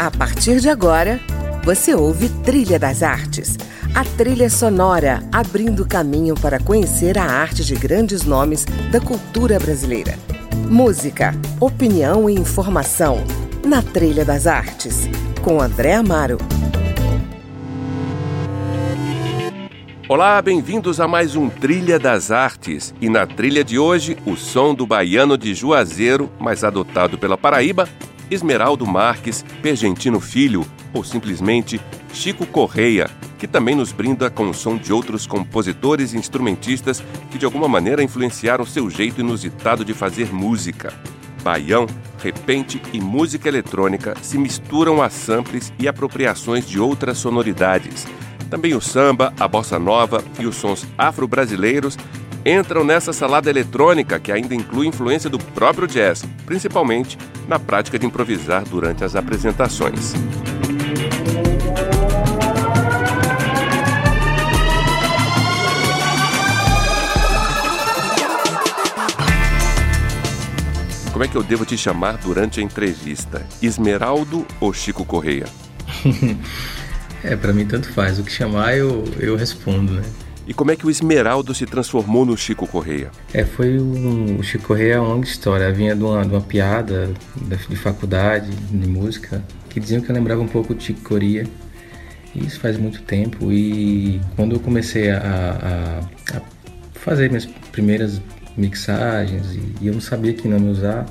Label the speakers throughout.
Speaker 1: A partir de agora, você ouve Trilha das Artes, a trilha sonora abrindo caminho para conhecer a arte de grandes nomes da cultura brasileira. Música, opinião e informação na Trilha das Artes, com André Amaro.
Speaker 2: Olá, bem-vindos a mais um Trilha das Artes. E na trilha de hoje, o som do baiano de Juazeiro, mas adotado pela Paraíba, Esmeraldo Marques, Pergentino Filho ou simplesmente Chico Correia, que também nos brinda com o som de outros compositores e instrumentistas que de alguma maneira influenciaram seu jeito inusitado de fazer música. Baião, repente e música eletrônica se misturam a samples e apropriações de outras sonoridades. Também o samba, a bossa nova e os sons afro-brasileiros entram nessa salada eletrônica que ainda inclui influência do próprio jazz, principalmente na prática de improvisar durante as apresentações. Como é que eu devo te chamar durante a entrevista? Esmeraldo ou Chico Correia?
Speaker 3: é, para mim tanto faz. O que chamar eu, eu respondo, né?
Speaker 2: E como é que o Esmeraldo se transformou no Chico Correia?
Speaker 3: É, foi um, o Chico Correia é uma longa história. Vinha de uma, de uma piada de faculdade de música que diziam que eu lembrava um pouco de Chico Coreia. Isso faz muito tempo. E quando eu comecei a, a, a fazer minhas primeiras mixagens e, e, eu não sabia que nome usar,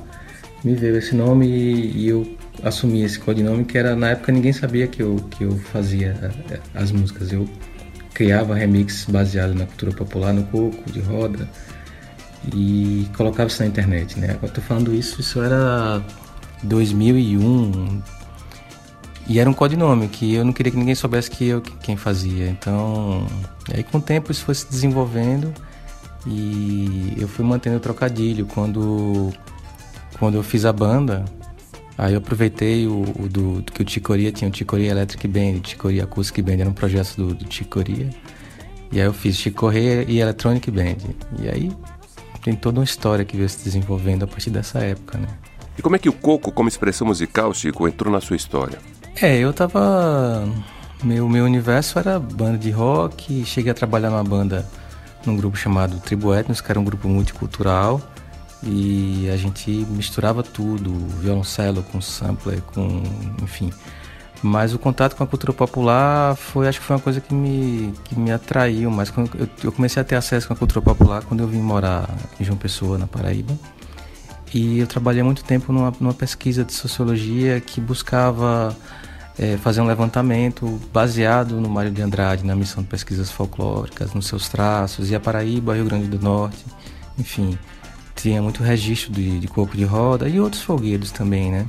Speaker 3: me veio esse nome e, e eu assumi esse codinome que era na época ninguém sabia que eu, que eu fazia as músicas. Eu criava remix baseado na cultura popular, no coco, de roda, e colocava isso na internet, né? Agora tô falando isso, isso era 2001, e era um codinome que eu não queria que ninguém soubesse que eu quem fazia. Então, aí com o tempo isso foi se desenvolvendo e eu fui mantendo o trocadilho. Quando, quando eu fiz a banda, Aí eu aproveitei o, o do, do, que o Ticoria tinha, o Ticoria Electric Band, o Ticoria Acoustic Band, era um projeto do, do Ticoria. E aí eu fiz Ticoria e Electronic Band. E aí tem toda uma história que veio se desenvolvendo a partir dessa época, né?
Speaker 2: E como é que o coco, como expressão musical, Chico, entrou na sua história?
Speaker 3: É, eu tava... Meu, meu universo era banda de rock, cheguei a trabalhar numa banda, num grupo chamado Tribo Etnos, que era um grupo multicultural e a gente misturava tudo, violoncelo com sampler, com enfim. Mas o contato com a cultura popular foi, acho que foi uma coisa que me, que me atraiu. Mas eu, comecei a ter acesso com a cultura popular quando eu vim morar em João Pessoa, na Paraíba. E eu trabalhei muito tempo numa, numa pesquisa de sociologia que buscava é, fazer um levantamento baseado no Mário de Andrade, na missão de pesquisas folclóricas, nos seus traços, e a Paraíba, Rio Grande do Norte, enfim tinha muito registro de, de coco de roda e outros folguedos também, né?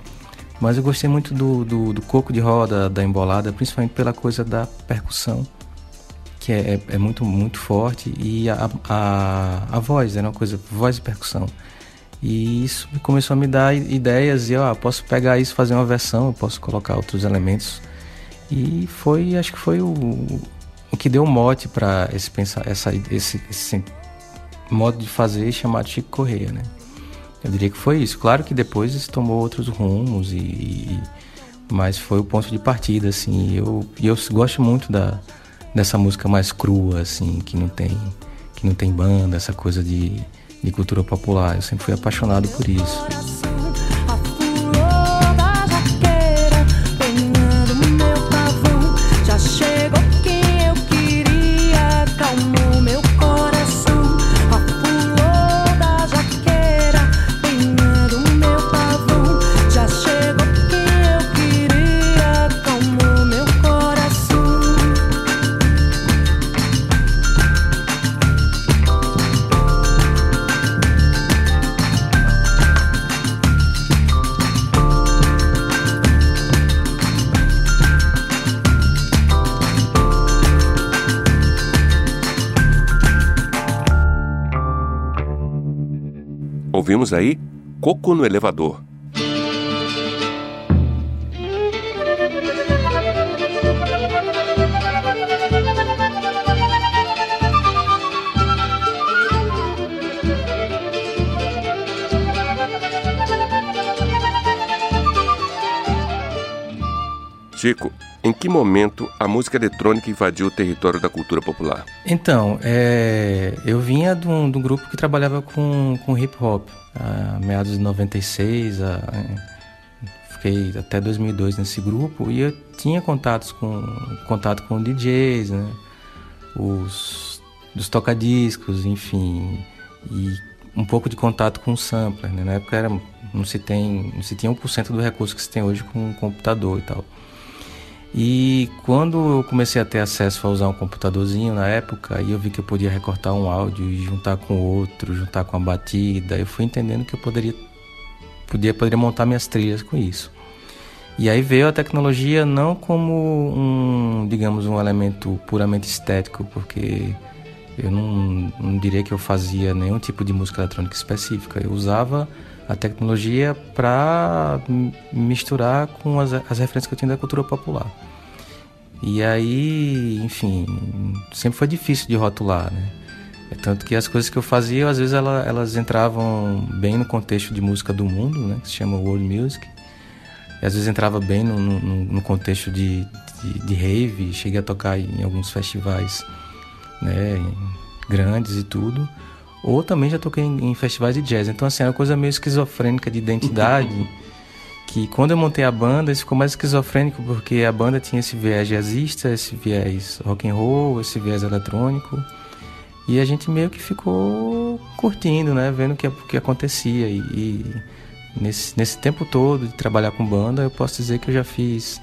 Speaker 3: Mas eu gostei muito do, do, do, coco de roda, da embolada, principalmente pela coisa da percussão, que é, é, é muito, muito forte, e a, a, a voz, era uma coisa, voz e percussão. E isso começou a me dar ideias, e ó, posso pegar isso, fazer uma versão, eu posso colocar outros elementos. E foi, acho que foi o, o que deu mote para esse, pensar, essa, esse, esse modo de fazer chamado Chico Correia, né? Eu diria que foi isso. Claro que depois isso tomou outros rumos e, mas foi o ponto de partida, assim. Eu eu gosto muito da dessa música mais crua, assim, que não tem que não tem banda, essa coisa de, de cultura popular. Eu sempre fui apaixonado por isso.
Speaker 2: Ouvimos aí Coco no Elevador. Chico, em que momento a música eletrônica invadiu o território da cultura popular?
Speaker 3: Então, é, eu vinha de um, de um, grupo que trabalhava com, com hip hop, a meados de 96, a, fiquei até 2002 nesse grupo e eu tinha contatos com contato com DJs, né? Os dos tocadiscos, enfim, e um pouco de contato com o sampler, né? Na época era não se tem não se tinha 1% do recurso que se tem hoje com o computador e tal. E quando eu comecei a ter acesso a usar um computadorzinho na época, aí eu vi que eu podia recortar um áudio e juntar com outro, juntar com a batida, eu fui entendendo que eu poderia podia, poderia montar minhas trilhas com isso. E aí veio a tecnologia não como um, digamos, um elemento puramente estético, porque eu não, não diria que eu fazia nenhum tipo de música eletrônica específica. Eu usava a tecnologia para misturar com as, as referências que eu tinha da cultura popular. E aí, enfim, sempre foi difícil de rotular, né? É tanto que as coisas que eu fazia, às vezes ela, elas entravam bem no contexto de música do mundo, né? Que se chama world music. E às vezes entrava bem no, no, no contexto de, de, de, rave. Cheguei a tocar em alguns festivais né? grandes e tudo. Ou também já toquei em, em festivais de jazz. Então, assim, era uma coisa meio esquizofrênica de identidade. que quando eu montei a banda, isso ficou mais esquizofrênico porque a banda tinha esse viés jazzista, esse viés rock and roll, esse viés eletrônico. E a gente meio que ficou curtindo, né? Vendo o que, que acontecia. E, e, nesse, nesse tempo todo de trabalhar com banda, eu posso dizer que eu já fiz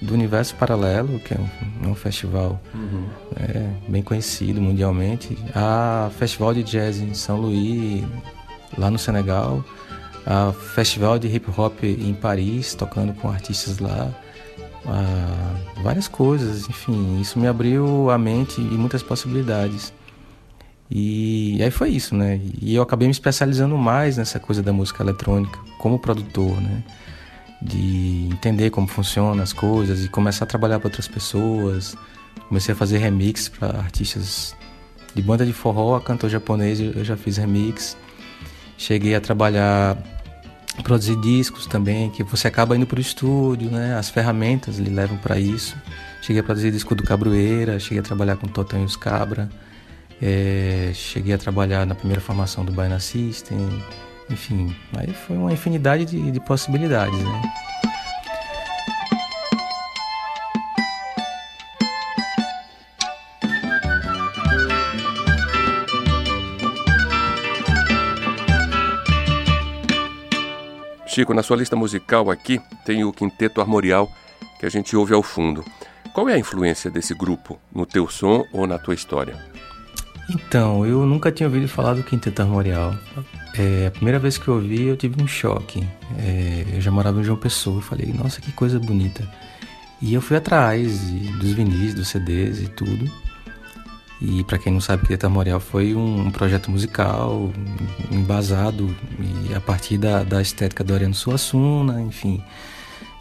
Speaker 3: do Universo Paralelo, que é um, um festival uhum. é, bem conhecido mundialmente, a Festival de Jazz em São Luís, lá no Senegal, a Festival de Hip Hop em Paris, tocando com artistas lá, várias coisas, enfim, isso me abriu a mente e muitas possibilidades. E aí foi isso, né? E eu acabei me especializando mais nessa coisa da música eletrônica como produtor, né? De entender como funcionam as coisas e começar a trabalhar para outras pessoas. Comecei a fazer remix para artistas de banda de forró, a cantor japonês, eu já fiz remix. Cheguei a trabalhar produzir discos também, que você acaba indo para o estúdio, né? As ferramentas lhe levam para isso. Cheguei a produzir disco do Cabroeira, cheguei a trabalhar com Totão e os Cabra. É, cheguei a trabalhar na primeira formação do Baiana System, enfim, aí foi uma infinidade de, de possibilidades, né?
Speaker 2: Chico, na sua lista musical aqui tem o Quinteto Armorial que a gente ouve ao fundo. Qual é a influência desse grupo no teu som ou na tua história?
Speaker 3: Então, eu nunca tinha ouvido falar do Quinteto Armorial. É, a primeira vez que eu ouvi, eu tive um choque. É, eu já morava em João Pessoa e falei, nossa, que coisa bonita. E eu fui atrás de, dos vinis, dos CDs e tudo. E para quem não sabe, Quinteto Armorial foi um, um, projeto musical embasado e a partir da, da estética do Ariano Suassuna, enfim,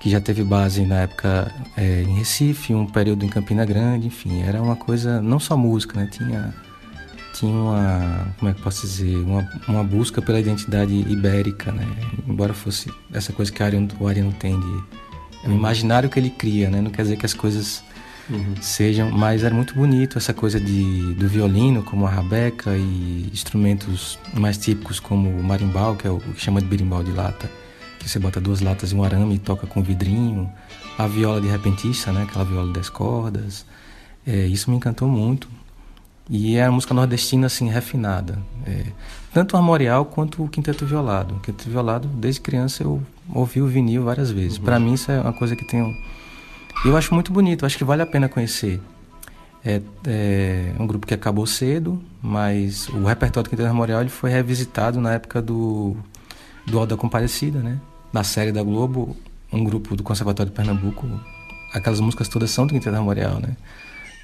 Speaker 3: que já teve base na época é, em Recife, um período em Campina Grande, enfim, era uma coisa, não só música, né? Tinha tinha uma, como é que posso dizer, uma, uma busca pela identidade ibérica, né? Embora fosse essa coisa que o Ariano, o Ariano tem de é o imaginário que ele cria, né? Não quer dizer que as coisas uhum. sejam, mas era muito bonito essa coisa de do violino, como a rabeca e instrumentos mais típicos como o marimbau, que é o que chama de berimbau de lata, que você bota duas latas em um arame e toca com vidrinho, a viola de repentista, né? Aquela viola das cordas. É, isso me encantou muito. E é a música nordestina, assim, refinada. É, tanto o armorial quanto o quinteto violado. O quinteto violado, desde criança, eu ouvi o vinil várias vezes. Uhum. Para mim, isso é uma coisa que tem... Eu acho muito bonito, acho que vale a pena conhecer. É, é, um grupo que acabou cedo, mas o repertório do Quinteto Armorial ele foi revisitado na época do, do Alda Comparecida, né? Na série da Globo, um grupo do Conservatório de Pernambuco, aquelas músicas todas são do Quinteto Armorial, né?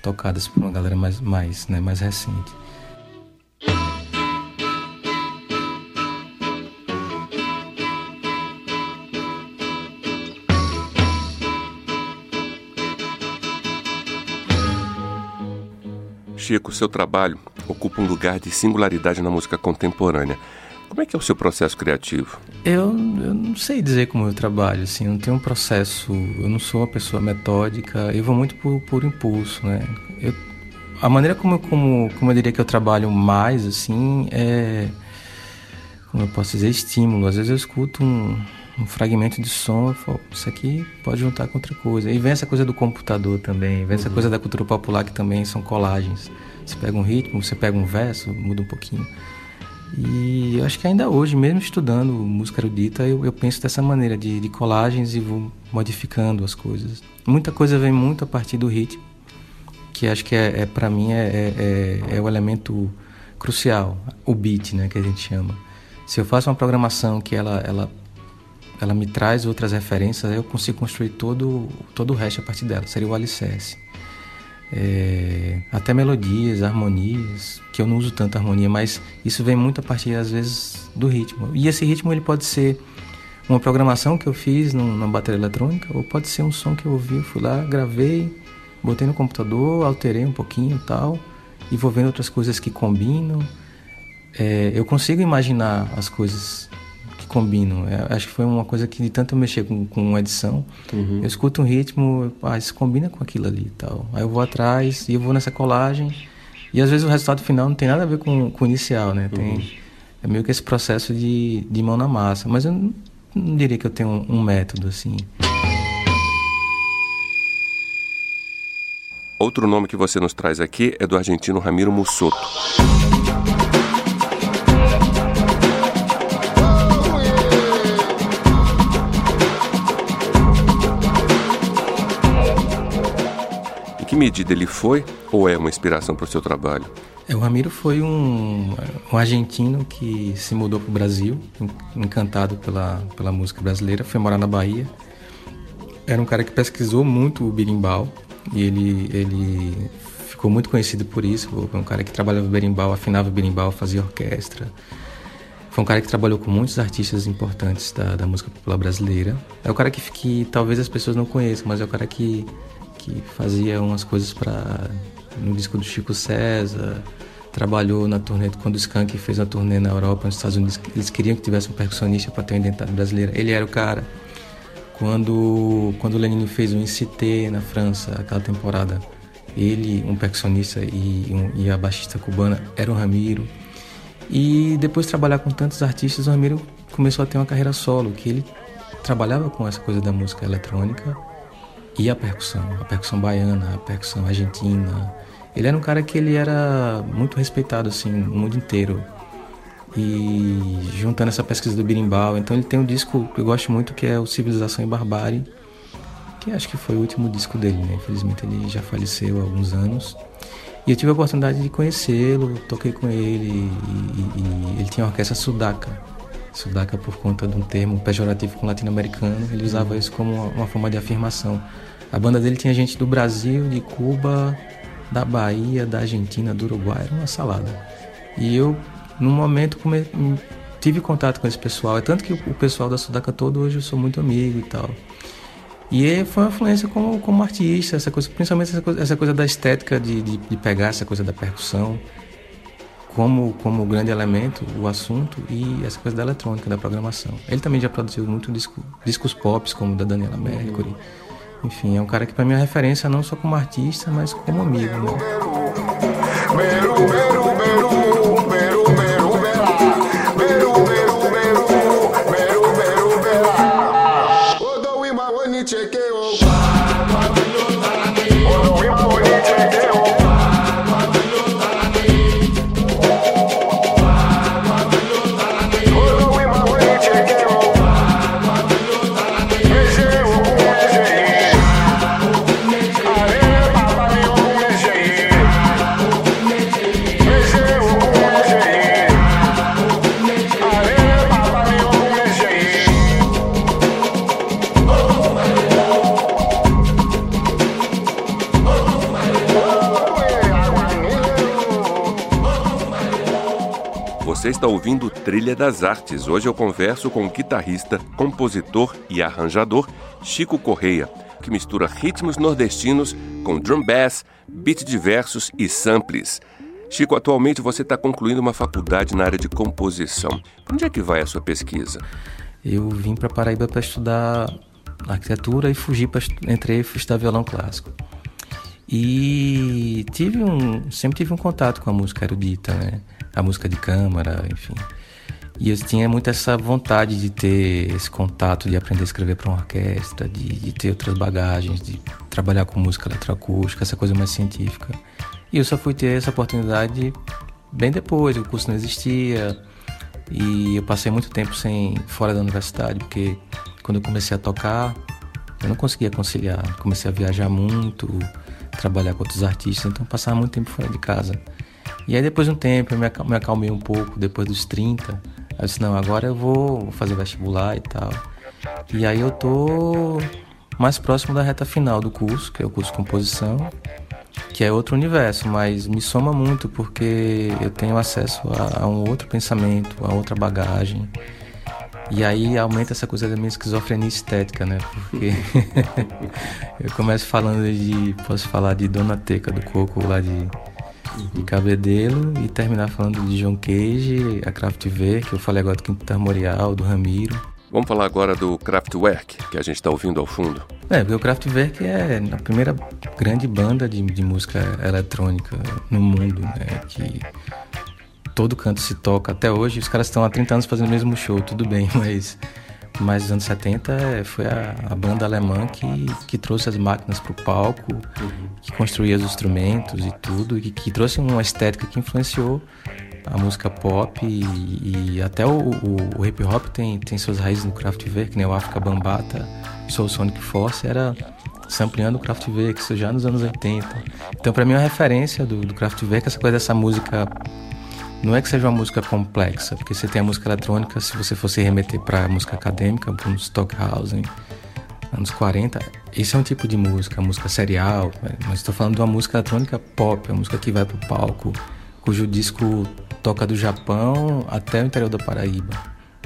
Speaker 3: Tocadas por uma galera mais, mais, né, mais recente.
Speaker 2: Chico, seu trabalho ocupa um lugar de singularidade na música contemporânea. Como é que é o seu processo criativo?
Speaker 3: Eu, eu não sei dizer como eu trabalho, assim, eu não tenho um processo, eu não sou uma pessoa metódica, eu vou muito por, por impulso, né? Eu, a maneira como, como, como eu diria que eu trabalho mais, assim, é, como eu posso dizer, estímulo. Às vezes eu escuto um, um fragmento de som, eu falo, isso aqui pode juntar com outra coisa. E vem essa coisa do computador também, vem uhum. essa coisa da cultura popular que também são colagens. Você pega um ritmo, você pega um verso, muda um pouquinho. E eu acho que ainda hoje, mesmo estudando música erudita, eu, eu penso dessa maneira, de, de, colagens e vou modificando as coisas. Muita coisa vem muito a partir do ritmo, que acho que é, é para mim é, é, é, é, o elemento crucial, o beat, né, que a gente chama. Se eu faço uma programação que ela, ela, ela me traz outras referências, eu consigo construir todo, todo o resto a partir dela, seria o alicerce é, até melodias, harmonias, que eu não uso tanto harmonia, mas isso vem muito a partir às vezes do ritmo. E esse ritmo ele pode ser uma programação que eu fiz numa bateria eletrônica, ou pode ser um som que eu ouvi, fui lá, gravei, botei no computador, alterei um pouquinho tal, e vou vendo outras coisas que combinam. É, eu consigo imaginar as coisas combinam. É, acho que foi uma coisa que de tanto eu mexer com, com edição, uhum. eu escuto um ritmo, ah, isso combina com aquilo ali e tal. Aí eu vou atrás e eu vou nessa colagem. E às vezes o resultado final não tem nada a ver com, com o inicial, né? Tem, uhum. É meio que esse processo de, de mão na massa. Mas eu não, não diria que eu tenho um, um método assim.
Speaker 2: Outro nome que você nos traz aqui é do argentino Ramiro Mussoto. Que medida ele foi ou é uma inspiração para o seu trabalho?
Speaker 3: É, o Ramiro foi um, um argentino que se mudou para o Brasil, encantado pela, pela música brasileira, foi morar na Bahia. Era um cara que pesquisou muito o berimbau e ele, ele ficou muito conhecido por isso. Foi um cara que trabalhava berimbau, afinava berimbau, fazia orquestra. Foi um cara que trabalhou com muitos artistas importantes da, da música popular brasileira. É o cara que, que talvez as pessoas não conheçam, mas é o cara que que fazia umas coisas para no disco do Chico César, trabalhou na turnê quando o Skank fez a turnê na Europa, nos Estados Unidos, eles queriam que tivesse um percussionista para ter uma identidade brasileira. Ele era o cara. Quando quando o Lenine fez o ICT na França, aquela temporada, ele, um percussionista e, um, e a baixista cubana era o Ramiro. E depois de trabalhar com tantos artistas, o Ramiro começou a ter uma carreira solo, que ele trabalhava com essa coisa da música eletrônica e a percussão, a percussão baiana, a percussão argentina. Ele era um cara que ele era muito respeitado assim no mundo inteiro. E juntando essa pesquisa do birimbau, então ele tem um disco que eu gosto muito que é o Civilização e Barbárie, que acho que foi o último disco dele, né? Infelizmente ele já faleceu há alguns anos. E eu tive a oportunidade de conhecê-lo, toquei com ele e, e, e ele tinha a orquestra Sudaca, Sudaca por conta de um termo pejorativo com latino-americano, ele usava isso como uma, uma, forma de afirmação. A banda dele tinha gente do Brasil, de Cuba, da Bahia, da Argentina, do Uruguai, era uma salada. E eu, num momento, come... tive contato com esse pessoal, é tanto que o pessoal da Sudaca todo hoje eu sou muito amigo e tal. E foi uma influência como, como artista, essa coisa, principalmente essa coisa, essa coisa da estética de, de, de pegar essa coisa da percussão como, como grande elemento o assunto e essa coisa da eletrônica, da programação. Ele também já produziu muito disco, discos pop, como da Daniela Mercury. Enfim, é um cara que para mim é referência não só como artista, mas como amigo. Né?
Speaker 2: Está ouvindo Trilha das Artes. Hoje eu converso com o guitarrista, compositor e arranjador Chico Correia, que mistura ritmos nordestinos com drum bass, beat diversos e samples. Chico, atualmente você está concluindo uma faculdade na área de composição. Onde é que vai a sua pesquisa?
Speaker 3: Eu vim para Paraíba para estudar arquitetura e fugi para entrei para estudar violão clássico. E tive um, sempre tive um contato com a música erudita, né? A música de câmara, enfim. E eu tinha muito essa vontade de ter esse contato, de aprender a escrever para uma orquestra, de, de, ter outras bagagens, de trabalhar com música eletroacústica, essa coisa mais científica. E eu só fui ter essa oportunidade bem depois, o curso não existia. E eu passei muito tempo sem fora da universidade, porque quando eu comecei a tocar, eu não conseguia conciliar. Comecei a viajar muito, trabalhar com outros artistas, então passava muito tempo fora de casa. E aí depois de um tempo eu me acalmei um pouco, depois dos 30, eu disse, não, agora eu vou fazer vestibular e tal. E aí eu tô mais próximo da reta final do curso, que é o curso de composição, que é outro universo, mas me soma muito porque eu tenho acesso a, a um outro pensamento, a outra bagagem. E aí aumenta essa coisa da minha esquizofrenia estética, né? Porque eu começo falando de. Posso falar de Dona Teca do Coco lá de de Cabedelo e terminar falando de John Cage, a Kraftwerk, que eu falei agora do Quinto Armorial, do Ramiro.
Speaker 2: Vamos falar agora do Kraftwerk, que a gente está ouvindo ao fundo.
Speaker 3: É, porque o Kraftwerk é a primeira grande banda de, de música eletrônica no mundo, né? Que todo canto se toca. Até hoje, os caras estão há 30 anos fazendo o mesmo show, tudo bem, mas mas nos anos 70 é, foi a, a, banda alemã que, que trouxe as máquinas para o palco, uhum. que construía os instrumentos e tudo, e que trouxe uma estética que influenciou a música pop e, e até o, o, o, hip hop tem, tem suas raízes no Kraftwerk, que nem o Africa Bambata, Soul Sonic Force era sampleando o Kraftwerk, isso já nos anos 80. Então para mim é uma referência do, do Kraftwerk, essa coisa dessa música não é que seja uma música complexa, porque você tem a música eletrônica, se você fosse remeter para música acadêmica, para um Stockhausen, anos 40, esse é um tipo de música, música serial, mas estou falando de uma música eletrônica pop, uma música que vai para o palco, cujo disco toca do Japão até o interior da Paraíba.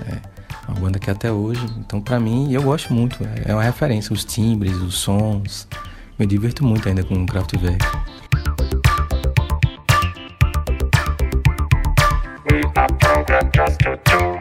Speaker 3: É uma banda que até hoje, então para mim, eu gosto muito, é uma referência, os timbres, os sons, me divirto muito ainda com o Kraftwerk. Do.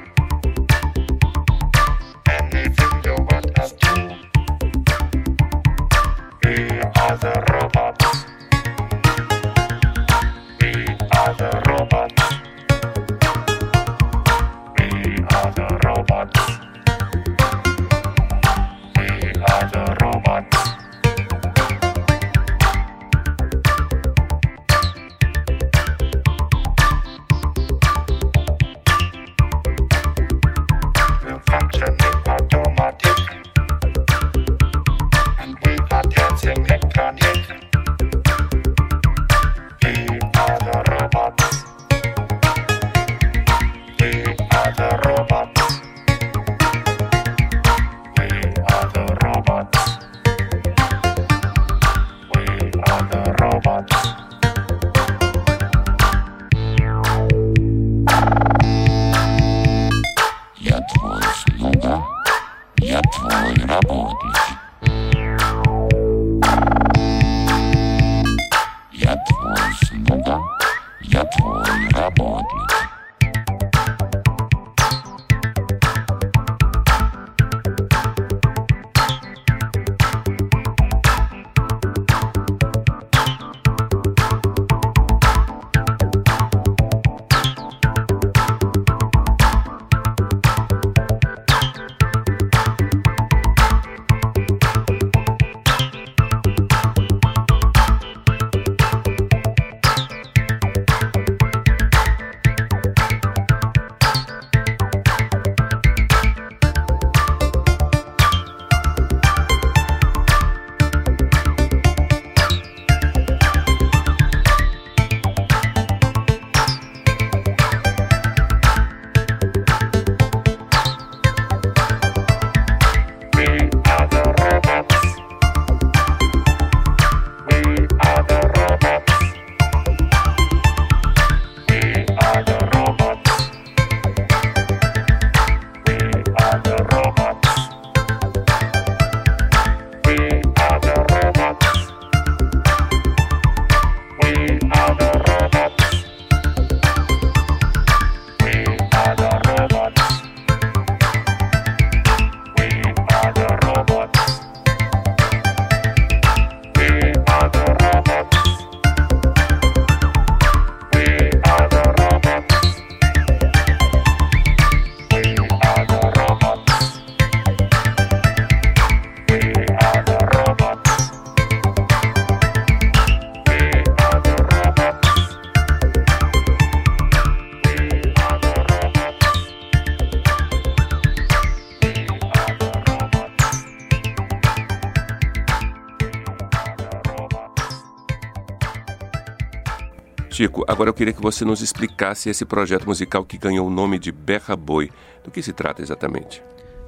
Speaker 2: Chico, agora eu queria que você nos explicasse esse projeto musical que ganhou o nome de Berra Boi. Do que se trata exatamente?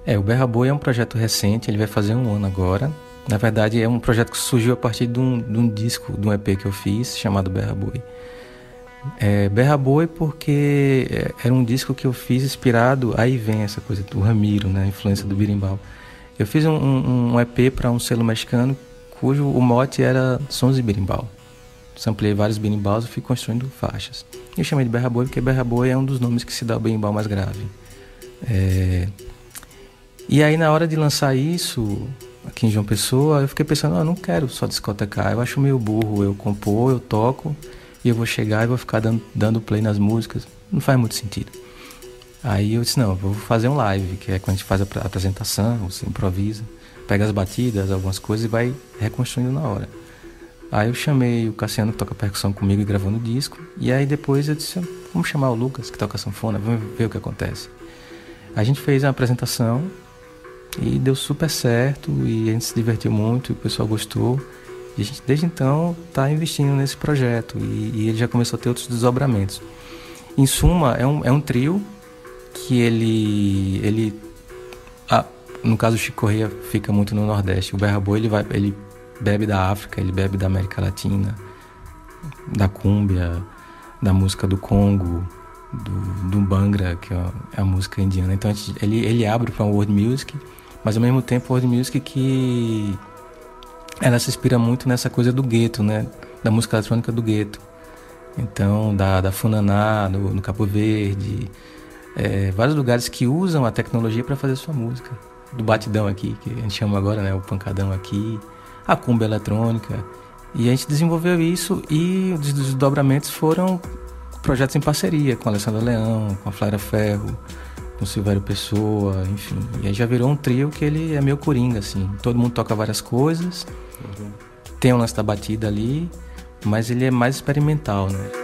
Speaker 3: É, o Berra Boi é um projeto recente, ele vai fazer um ano agora. Na verdade, é um projeto que surgiu a partir de um, de um disco, de um EP que eu fiz, chamado Berra Boi. É, Berra Boi porque é, era um disco que eu fiz inspirado, aí vem essa coisa do Ramiro, né, a influência do birimbau. Eu fiz um, um, EP para um selo mexicano cujo o mote era Sons de Birimbau. Samplei vários birimbaus e fui construindo faixas. Eu chamei de Berra Boi porque Berra Boi é um dos nomes que se dá ao berimbau mais grave. É... E aí na hora de lançar isso, aqui em João Pessoa, eu fiquei pensando, ah, não quero só discotecar, eu acho meio burro eu compor, eu toco e eu vou chegar e vou ficar dando, dando play nas músicas. Não faz muito sentido. Aí eu disse, não, eu vou fazer um live, que é quando a gente faz a apresentação, você improvisa, pega as batidas, algumas coisas e vai reconstruindo na hora. Aí eu chamei o Cassiano que toca percussão comigo e gravou no disco. E aí depois eu disse, vamos chamar o Lucas que toca sanfona, vamos ver o que acontece. A gente fez a apresentação e deu super certo e a gente se divertiu muito, o pessoal gostou. E a gente desde então está investindo nesse projeto e, e, ele já começou a ter outros desdobramentos. Em suma, é um, é um trio que ele, ele ah, no caso o Chico Correia fica muito no Nordeste. O Berra Boi ele vai, ele bebe da África, ele bebe da América Latina, da cúmbia, da música do Congo, do, do Bangra, que é a música indiana. Então ele, ele abre para o world music, mas ao mesmo tempo world music que ela se inspira muito nessa coisa do gueto, né? Da música eletrônica do gueto. Então, da, da Funaná, no, no Cabo Verde, é, vários lugares que usam a tecnologia para fazer sua música. Do batidão aqui, que a gente chama agora, né? O pancadão aqui, a cumba eletrônica. E a gente desenvolveu isso e os desdobramentos foram projetos em parceria com a Alessandra Leão, com a Flávia Ferro, com o Silvério Pessoa, enfim. E aí já virou um trio que ele é meio coringa, assim. Todo mundo toca várias coisas, uhum. tem um lance da batida ali, mas ele é mais experimental, né?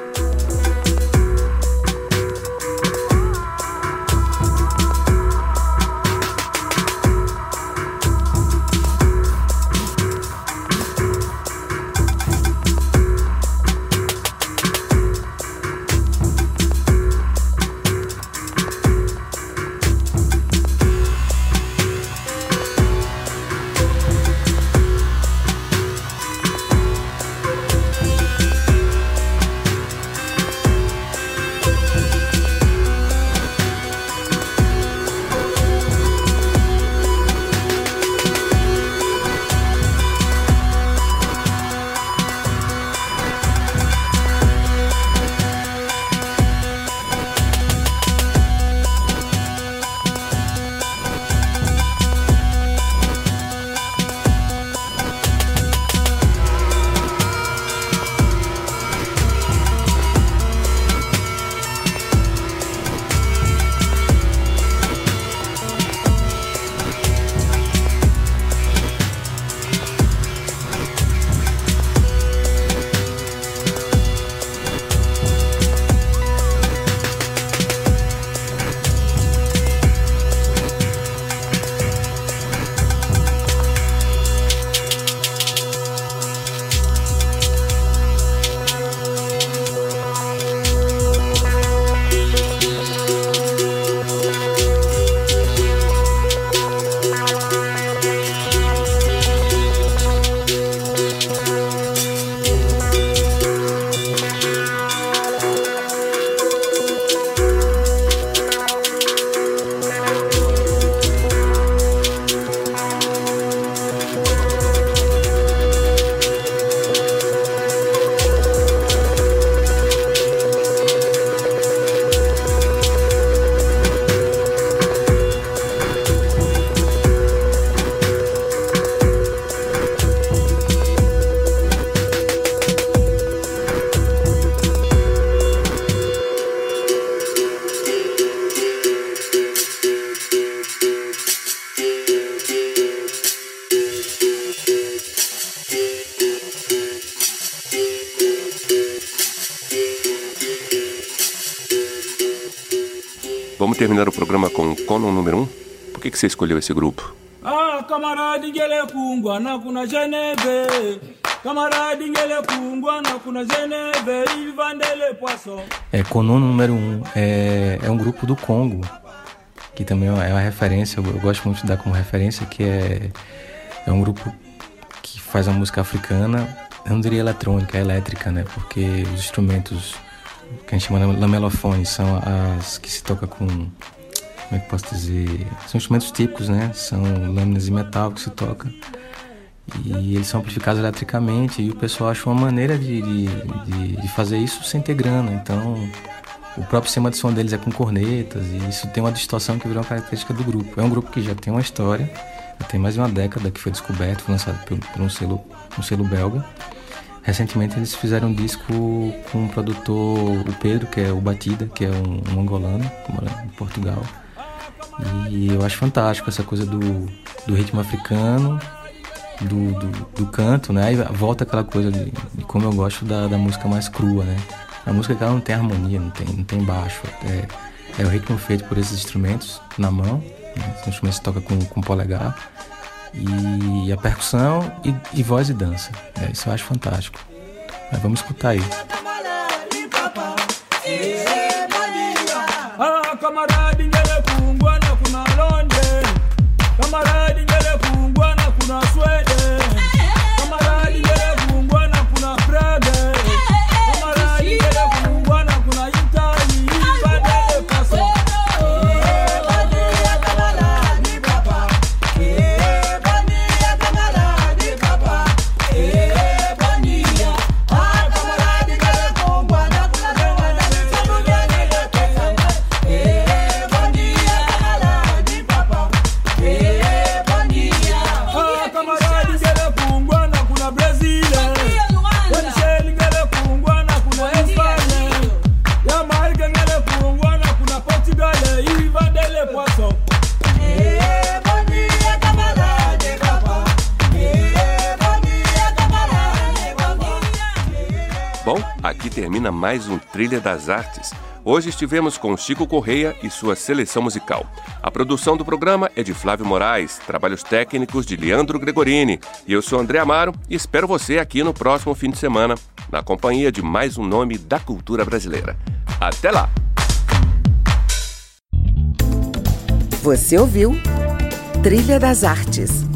Speaker 2: Que, você escolheu esse grupo?
Speaker 4: Ah, camarada, ele é com kuna Geneve.
Speaker 3: É, Konono número 1 um, é, é um grupo do Congo, que também é uma referência, eu, eu gosto muito de dar como referência, que é, é um grupo que faz uma música africana, eu não diria eletrônica, é elétrica, né? Porque os instrumentos que a gente chama de lamelofones são as que se toca com como é que posso dizer? São instrumentos típicos, né? São lâminas de metal que se toca. E eles são amplificados eletricamente e o pessoal acha uma maneira de, de, de, fazer isso sem ter grana. Então, o próprio sistema de som deles é com cornetas e isso tem uma distorção que virou uma característica do grupo. É um grupo que já tem uma história, já tem mais de uma década que foi descoberto, foi lançado por, por um, selo, um selo belga. Recentemente eles fizeram um disco com um produtor, o Pedro, que é o Batida, que é um, um angolano, que mora em Portugal. E eu acho fantástico essa coisa do, do ritmo africano do, do, do, canto, né? Aí volta aquela coisa de, de como eu gosto da, da, música mais crua, né? A música que ela não tem harmonia, não tem, não tem baixo. É, é o ritmo feito por esses instrumentos na mão, né? Os instrumentos toca com, com polegar. E a percussão e, e voz e dança. É, isso eu acho fantástico. Mas vamos escutar aí. Ah, camarada, Camarada,
Speaker 2: termina mais um Trilha das Artes. Hoje estivemos com Chico Correia e sua seleção musical. A produção do programa é de Flávio Moraes, trabalhos técnicos de Leandro Gregorini. E eu sou André Amaro e espero você aqui no próximo fim de semana, na companhia de mais um nome da cultura brasileira. Até lá!
Speaker 1: Você ouviu Trilha das Artes